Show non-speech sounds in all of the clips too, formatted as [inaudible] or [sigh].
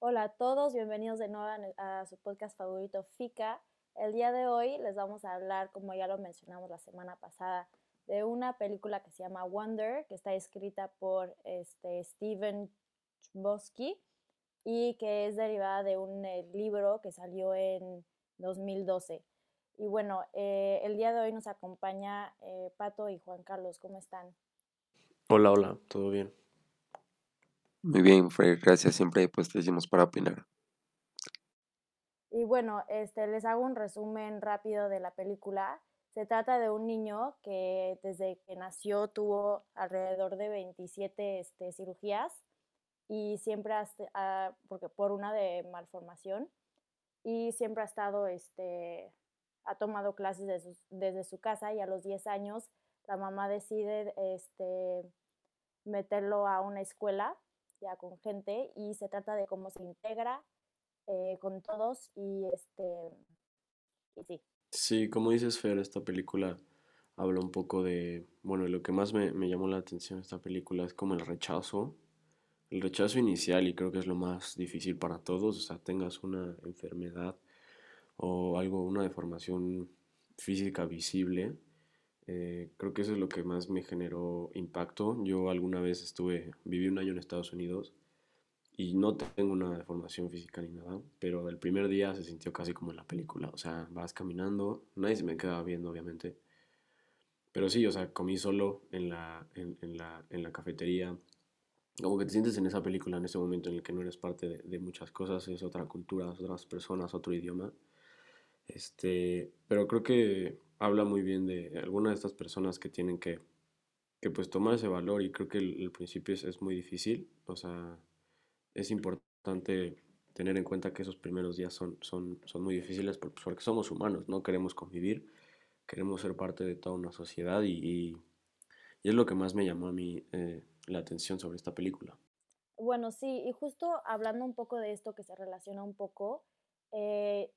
Hola a todos, bienvenidos de nuevo a su podcast favorito FICA. El día de hoy les vamos a hablar, como ya lo mencionamos la semana pasada, de una película que se llama Wonder, que está escrita por este, Steven Chbosky y que es derivada de un eh, libro que salió en 2012. Y bueno, eh, el día de hoy nos acompaña eh, Pato y Juan Carlos. ¿Cómo están? Hola, hola, ¿todo bien? Muy bien, Fred, gracias. Siempre pues te decimos para opinar. Y bueno, este, les hago un resumen rápido de la película. Se trata de un niño que desde que nació tuvo alrededor de 27 este, cirugías y siempre ha, ah, porque por una de malformación y siempre ha estado, este, ha tomado clases desde su casa y a los 10 años la mamá decide este, meterlo a una escuela ya con gente y se trata de cómo se integra eh, con todos y este, y sí. Sí, como dices, Fer, esta película habla un poco de, bueno, lo que más me, me llamó la atención de esta película es como el rechazo el rechazo inicial y creo que es lo más difícil para todos, o sea, tengas una enfermedad o algo, una deformación física visible, eh, creo que eso es lo que más me generó impacto. Yo alguna vez estuve, viví un año en Estados Unidos y no tengo una deformación física ni nada, pero el primer día se sintió casi como en la película, o sea, vas caminando, nadie se me quedaba viendo, obviamente, pero sí, o sea, comí solo en la, en, en la, en la cafetería, como que te sientes en esa película en ese momento en el que no eres parte de, muchas cosas, es otra cultura, otras personas, otro idioma. Este, pero creo que habla muy bien de algunas de estas personas que tienen que, que pues tomar ese valor y creo que el, principio es, es, muy difícil, o sea, es importante tener en cuenta que esos primeros días son, son, son muy difíciles porque somos humanos, no queremos convivir, queremos ser parte de toda una sociedad y, y, es lo que más me llamó a mí. Eh, la atención sobre esta película. Bueno, sí, y justo hablando un poco de esto que se relaciona un poco, eh,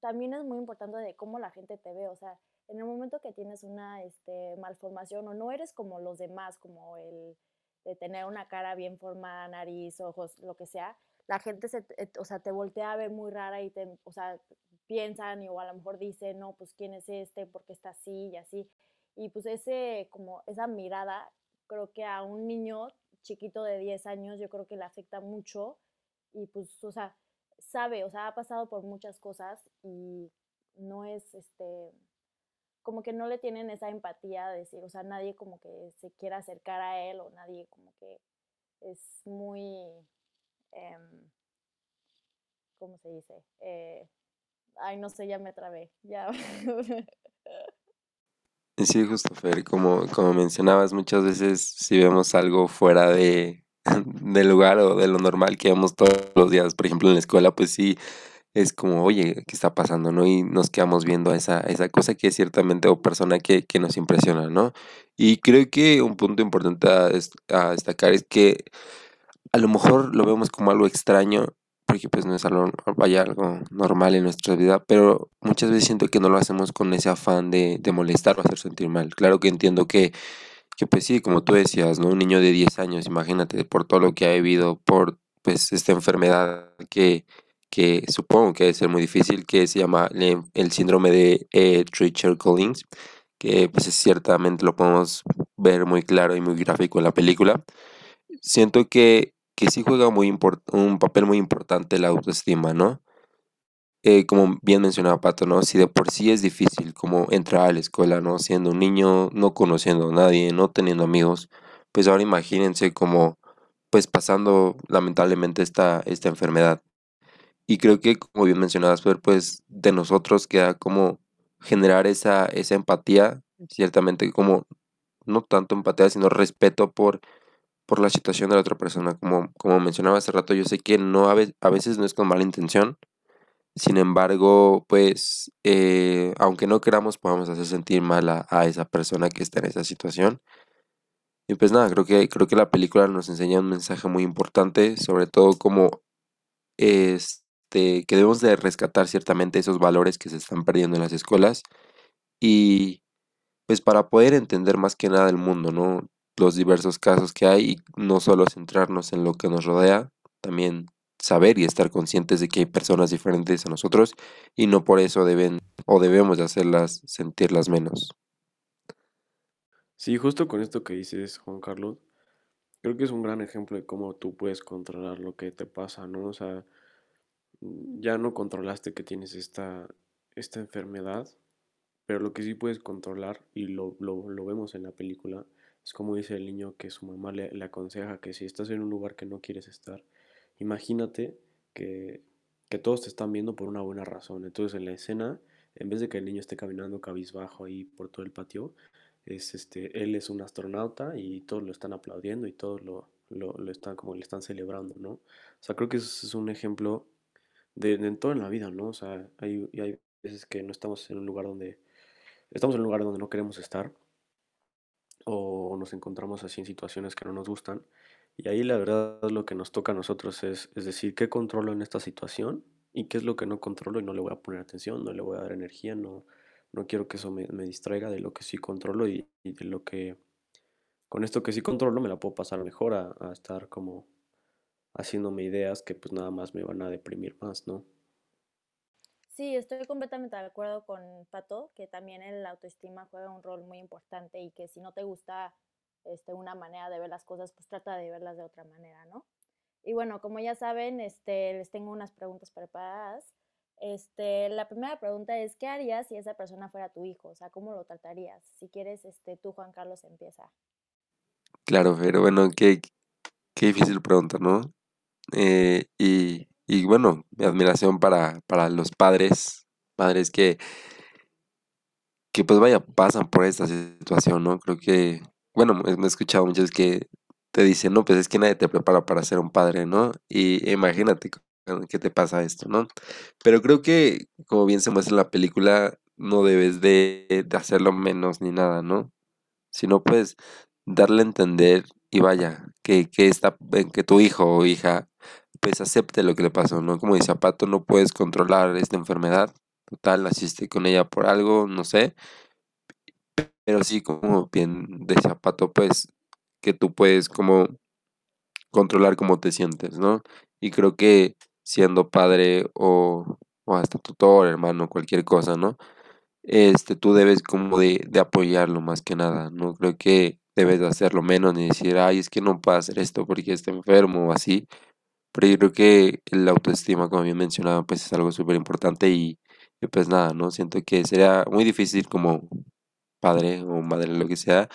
también es muy importante de cómo la gente te ve, o sea, en el momento que tienes una este, malformación o no eres como los demás, como el de tener una cara bien formada, nariz, ojos, lo que sea, la gente se, o sea, te voltea a ver muy rara y te, o sea, piensan y o a lo mejor dicen, no, pues quién es este, por qué está así y así. Y pues ese, como esa mirada creo que a un niño chiquito de 10 años yo creo que le afecta mucho y pues, o sea, sabe, o sea, ha pasado por muchas cosas y no es, este, como que no le tienen esa empatía de decir, o sea, nadie como que se quiera acercar a él o nadie como que es muy, em, ¿cómo se dice? Eh, ay, no sé, ya me trabé, ya. [laughs] Sí, justo, Fer, como, como mencionabas, muchas veces si vemos algo fuera de, [laughs] del lugar o de lo normal que vemos todos los días, por ejemplo en la escuela, pues sí, es como, oye, ¿qué está pasando? ¿no? Y nos quedamos viendo esa, esa cosa que es ciertamente o persona que, que nos impresiona, ¿no? Y creo que un punto importante a destacar es que a lo mejor lo vemos como algo extraño porque pues no es algo, vaya, algo normal en nuestra vida, pero muchas veces siento que no lo hacemos con ese afán de, de molestar o hacer sentir mal. Claro que entiendo que, que pues sí, como tú decías, ¿no? Un niño de 10 años, imagínate, por todo lo que ha vivido, por pues esta enfermedad que, que supongo que debe ser muy difícil, que se llama el síndrome de eh, Treacher Collins, que pues ciertamente lo podemos ver muy claro y muy gráfico en la película. Siento que que sí juega muy un papel muy importante la autoestima, ¿no? Eh, como bien mencionaba Pato, ¿no? Si de por sí es difícil como entrar a la escuela, ¿no? Siendo un niño, no conociendo a nadie, no teniendo amigos, pues ahora imagínense como pues pasando lamentablemente esta, esta enfermedad. Y creo que, como bien mencionabas, pues de nosotros queda como generar esa, esa empatía, ciertamente como, no tanto empatía, sino respeto por por la situación de la otra persona. Como, como mencionaba hace rato, yo sé que no a, veces no es con mala intención. Sin embargo, pues, eh, aunque no queramos, podemos hacer sentir mal a, esa persona que está en esa situación. Y pues nada, creo que, creo que la película nos enseña un mensaje muy importante, sobre todo como este, que debemos de rescatar ciertamente esos valores que se están perdiendo en las escuelas y pues para poder entender más que nada el mundo, ¿no? los diversos casos que hay y no solo centrarnos en lo que nos rodea, también saber y estar conscientes de que hay personas diferentes a nosotros y no por eso deben o debemos de hacerlas sentirlas menos. Sí, justo con esto que dices, Juan Carlos, creo que es un gran ejemplo de cómo tú puedes controlar lo que te pasa, ¿no? O sea, ya no controlaste que tienes esta, esta enfermedad, pero lo que sí puedes controlar, y lo, lo, lo vemos en la película, es como dice el niño que su mamá le, le aconseja que si estás en un lugar que no quieres estar, imagínate que, que todos te están viendo por una buena razón. Entonces en la escena, en vez de que el niño esté caminando cabizbajo ahí por todo el patio, es este, él es un astronauta y todos lo están aplaudiendo y todos lo, lo, lo están como le están celebrando, ¿no? O sea, creo que eso es un ejemplo de, de todo en la vida, ¿no? O sea, hay, hay veces que no estamos en un lugar donde, estamos en un lugar donde no queremos estar o nos encontramos así en situaciones que no nos gustan y ahí la verdad lo que nos toca a nosotros es, es decir, ¿qué controlo en esta situación? ¿Y qué es lo que no controlo y no le voy a poner atención, no le voy a dar energía, no, no quiero que eso me, me distraiga de lo que sí controlo y, y de lo que, con esto que sí controlo me la puedo pasar mejor a, a estar como haciéndome ideas que pues nada más me van a deprimir más, ¿no? Sí, estoy completamente de acuerdo con Pato, que también el autoestima juega un rol muy importante y que si no te gusta este, una manera de ver las cosas, pues trata de verlas de otra manera, ¿no? Y bueno, como ya saben, este, les tengo unas preguntas preparadas. Este, la primera pregunta es, ¿qué harías si esa persona fuera tu hijo? O sea, ¿cómo lo tratarías? Si quieres, este, tú, Juan Carlos, empieza. Claro, pero bueno, qué, qué difícil pregunta, ¿no? Eh, y, y bueno, mi admiración para, para los padres, padres que, que pues vaya, pasan por esta situación, ¿no? Creo que, bueno, me he escuchado muchos que te dicen, no, pues es que nadie te prepara para ser un padre, ¿no? Y imagínate que te pasa esto, ¿no? Pero creo que, como bien se muestra en la película, no debes de, de hacerlo menos ni nada, ¿no? Sino pues darle a entender y vaya, que, que, esta, que tu hijo o hija pues acepte lo que le pasó, ¿no? Como dice Pato, no puedes controlar esta enfermedad, total, naciste con ella por algo, no sé, pero sí, como bien decía Pato, pues que tú puedes como controlar cómo te sientes, ¿no? Y creo que siendo padre o, o hasta tutor, hermano, cualquier cosa, ¿no? Este, tú debes como de, de apoyarlo más que nada, no creo que debes de hacerlo menos ni decir, ay, es que no puedo hacer esto porque está enfermo o así, pero yo creo que la autoestima, como bien mencionaba, pues es algo súper importante y, y pues nada, ¿no? Siento que sería muy difícil como padre o madre, lo que sea,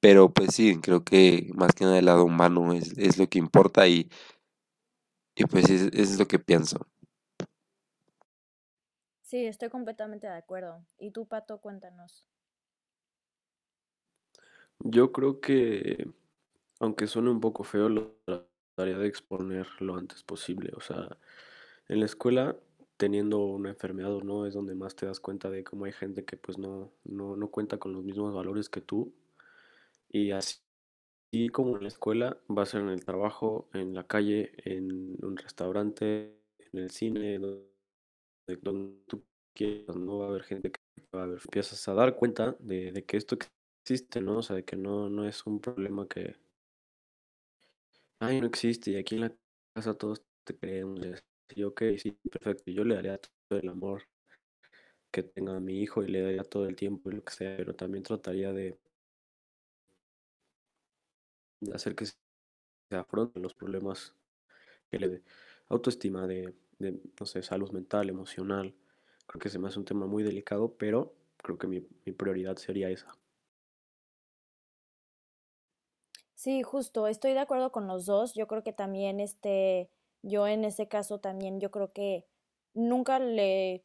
pero pues sí, creo que más que nada el lado humano es, es lo que importa y, y pues es, es lo que pienso. Sí, estoy completamente de acuerdo. ¿Y tú, Pato, cuéntanos? Yo creo que, aunque suene un poco feo, lo trataría de exponer lo antes posible. O sea, en la escuela, teniendo una enfermedad o no, es donde más te das cuenta de cómo hay gente que pues no, no, no cuenta con los mismos valores que tú. Y así como en la escuela, va a ser en el trabajo, en la calle, en un restaurante, en el cine, donde, donde tú quieras, no va a haber gente que va a. Empiezas a dar cuenta de, de que esto existe, ¿no? O sea, de que no, no es un problema que, ay, no existe y aquí en la casa todos te creemos. y ok, sí, perfecto. Yo le daría todo el amor que tenga a mi hijo y le daría todo el tiempo y lo que sea, pero también trataría de, de hacer que se afronten los problemas que le de autoestima, de, de, no sé, salud mental, emocional. Creo que se me hace un tema muy delicado, pero creo que mi, mi prioridad sería esa. Sí, justo, estoy de acuerdo con los dos. Yo creo que también, este, yo en ese caso también, yo creo que nunca le,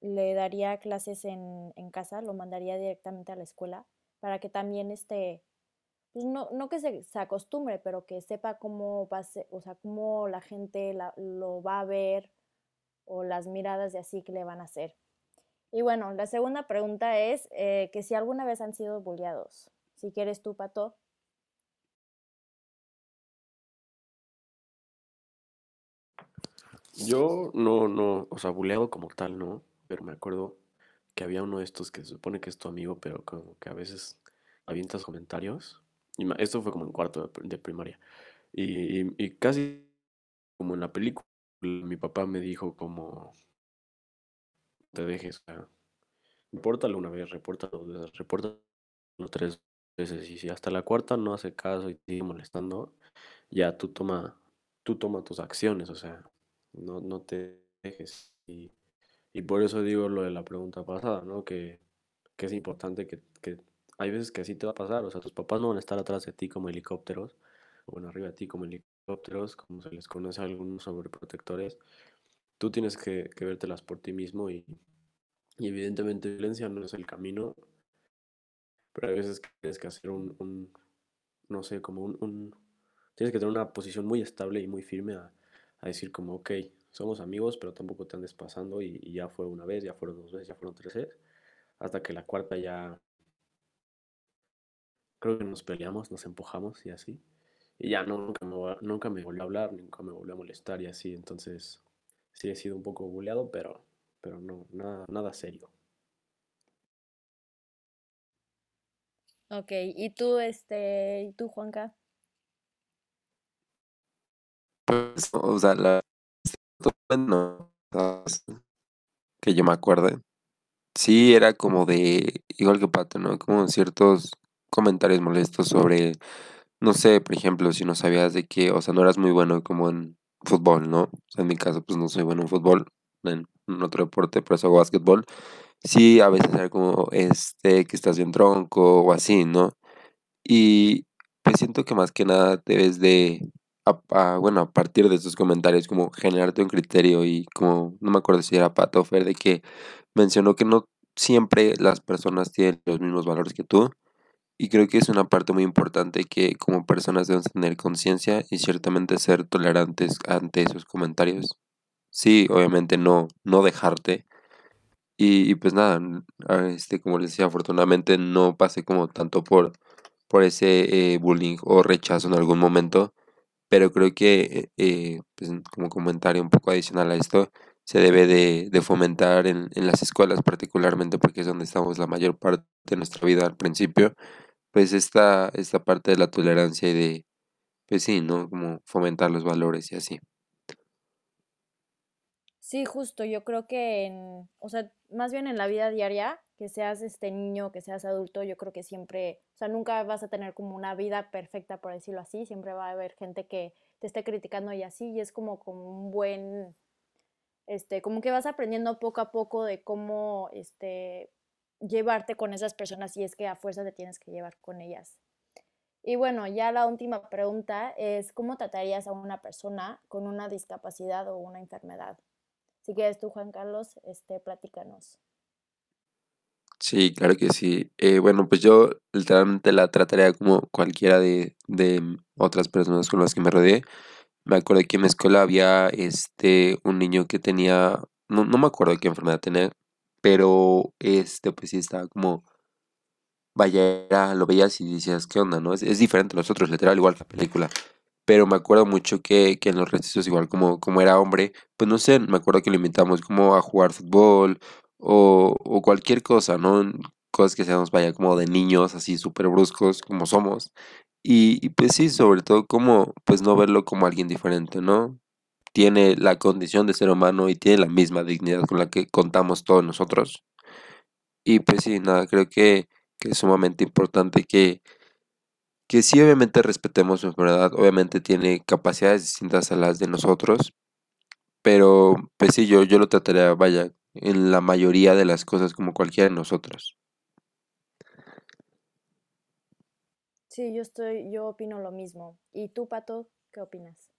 le daría clases en, en casa, lo mandaría directamente a la escuela para que también, este, pues no, no que se, se acostumbre, pero que sepa cómo va o sea, cómo la gente la- lo va a ver o las miradas de así que le van a hacer. Y bueno, la segunda pregunta es eh, que si alguna vez han sido bulleados. Si quieres tú, Pato. Yo no, no, o sea, buleado como tal, no, pero me acuerdo que había uno de estos que se supone que es tu amigo, pero como que a veces avientas comentarios. Y esto fue como en cuarto de, pr- de primaria. Y, y- y casi como en la película, mi papá me dijo como, te dejes, sea, repórtalo una vez, repórtalo dos tres veces, y si hasta la cuarta no hace caso y sigue molestando, ya tú toma, tú toma tus acciones, o sea, no, no te dejes. Y, y por eso digo lo de la pregunta pasada, ¿no? Que, que es importante que, que hay veces que así te va a pasar, o sea, tus papás no van a estar atrás de ti como helicópteros, o bueno, arriba de ti como helicópteros, como se les conoce a algunos sobreprotectores. Tú tienes que, que vértelas por ti mismo y, y evidentemente violencia no es el camino, pero hay veces que tienes que hacer un, un no sé, como un, un, tienes que tener una posición muy estable y muy firme a decir como, ok, somos amigos, pero tampoco te andes pasando y, ya fue una vez, ya fueron dos veces, ya fueron tres veces, hasta que la cuarta ya creo que nos peleamos, nos empujamos y así. Y ya nunca, me, nunca me volvió a hablar, nunca me volvió a molestar y así. Entonces, sí he sido un poco buleado, pero, pero no, nada, nada serio. Ok, ¿y tú, este, y tú, Juanca? Pues, o sea, la que yo me acuerde. Sí, era como de, igual que Pato, ¿no? Como ciertos comentarios molestos sobre, no sé, por ejemplo, si no sabías de que, o sea, no eras muy bueno como en fútbol, ¿no? O sea, en mi caso, pues no soy bueno en fútbol, en, otro deporte, pero eso hago básquetbol. Sí, a veces era como, este, que estás bien tronco o así, ¿no? Y pues siento que más que nada debes de, a, bueno, a partir de esos comentarios, como generarte un criterio y como, no me acuerdo si era Pato Fer, de que mencionó que no siempre las personas tienen los mismos valores que tú. Y creo que es una parte muy importante que como personas debemos tener conciencia y ciertamente ser tolerantes ante esos comentarios. Sí, obviamente no, no dejarte. Y, pues nada, este, como les decía, afortunadamente no pasé como tanto por, por ese eh, bullying o rechazo en algún momento, pero creo que eh, pues, como comentario un poco adicional a esto, se debe de, de fomentar en, en, las escuelas particularmente porque es donde estamos la mayor parte de nuestra vida al principio, pues esta, esta parte de la tolerancia y de, pues sí, ¿no? Como fomentar los valores y así. Sí, justo, yo creo que en, o sea, más bien en la vida diaria, que seas este niño, que seas adulto, yo creo que siempre, o sea, nunca vas a tener como una vida perfecta, por decirlo así, siempre va a haber gente que te esté criticando y así, y es como, como un buen, este, como que vas aprendiendo poco a poco de cómo, este, llevarte con esas personas y es que a fuerza te tienes que llevar con ellas. Y bueno, ya la última pregunta es, ¿cómo tratarías a una persona con una discapacidad o una enfermedad? Si quieres tú, Juan Carlos, este, platícanos. Sí, claro que sí. Eh, bueno, pues yo literalmente la trataría como cualquiera de, de otras personas con las que me rodeé. Me acuerdo que en mi escuela había este, un niño que tenía, no, no me acuerdo qué enfermedad tenía, pero este, pues sí estaba como, vaya, era, lo veías y decías, ¿qué onda, no? Es, es diferente a nosotros, literal, igual que la película. Pero me acuerdo mucho que, que en los recesos, igual como, como era hombre, pues no sé, me acuerdo que lo invitamos como a jugar fútbol o, cualquier cosa, ¿no? Cosas que seamos, vaya, como de niños, así súper bruscos como somos. Y, y pues sí, sobre todo como, pues no verlo como alguien diferente, ¿no? Tiene la condición de ser humano y tiene la misma dignidad con la que contamos todos nosotros. Y pues sí, nada, creo que, que es sumamente importante que, que sí obviamente respetemos su enfermedad, obviamente tiene capacidades distintas a las de nosotros, pero pues sí, yo, yo lo trataría, vaya, en la mayoría de las cosas como cualquiera de nosotros. Sí, yo estoy, yo opino lo mismo. ¿Y tú, Pato, qué opinas?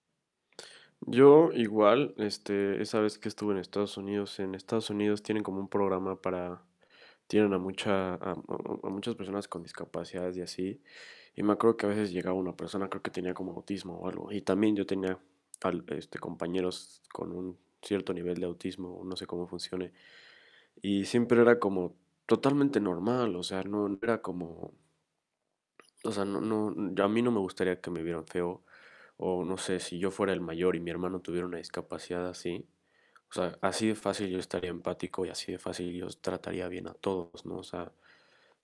Yo igual, este, esa vez que estuve en Estados Unidos, en Estados Unidos tienen como un programa para, tienen a mucha, a, a muchas personas con discapacidades y así, y me acuerdo que a veces llegaba una persona, creo que tenía como autismo o algo. Y también yo tenía este, compañeros con un cierto nivel de autismo, no sé cómo funcione. Y siempre era como totalmente normal, o sea, no, no era como... O sea, no, no, a mí no me gustaría que me vieran feo. O no sé, si yo fuera el mayor y mi hermano tuviera una discapacidad así. O sea, así de fácil yo estaría empático y así de fácil yo trataría bien a todos, ¿no? O sea,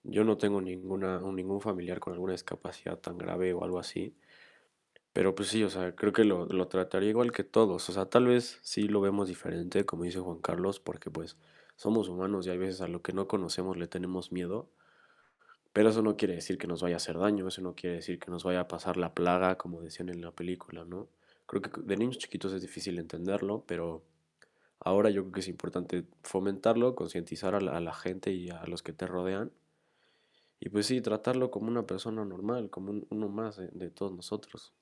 yo no tengo ninguna, ningún familiar con alguna discapacidad tan grave o algo así, Pero pues sí, o sea, creo que lo, lo trataría igual que todos. O sea, tal vez sí lo vemos diferente, como dice Juan Carlos, porque pues somos humanos y hay veces a lo que no conocemos le tenemos miedo. Pero eso no quiere decir que nos vaya a hacer daño, eso no quiere decir que nos vaya a pasar la plaga, como decían en la película, ¿no? Creo que de niños chiquitos es difícil entenderlo, pero ahora yo creo que es importante fomentarlo, concientizar a la, a la gente y a los que te rodean. Y pues sí, tratarlo como una persona normal, como un- uno más de de todos nosotros.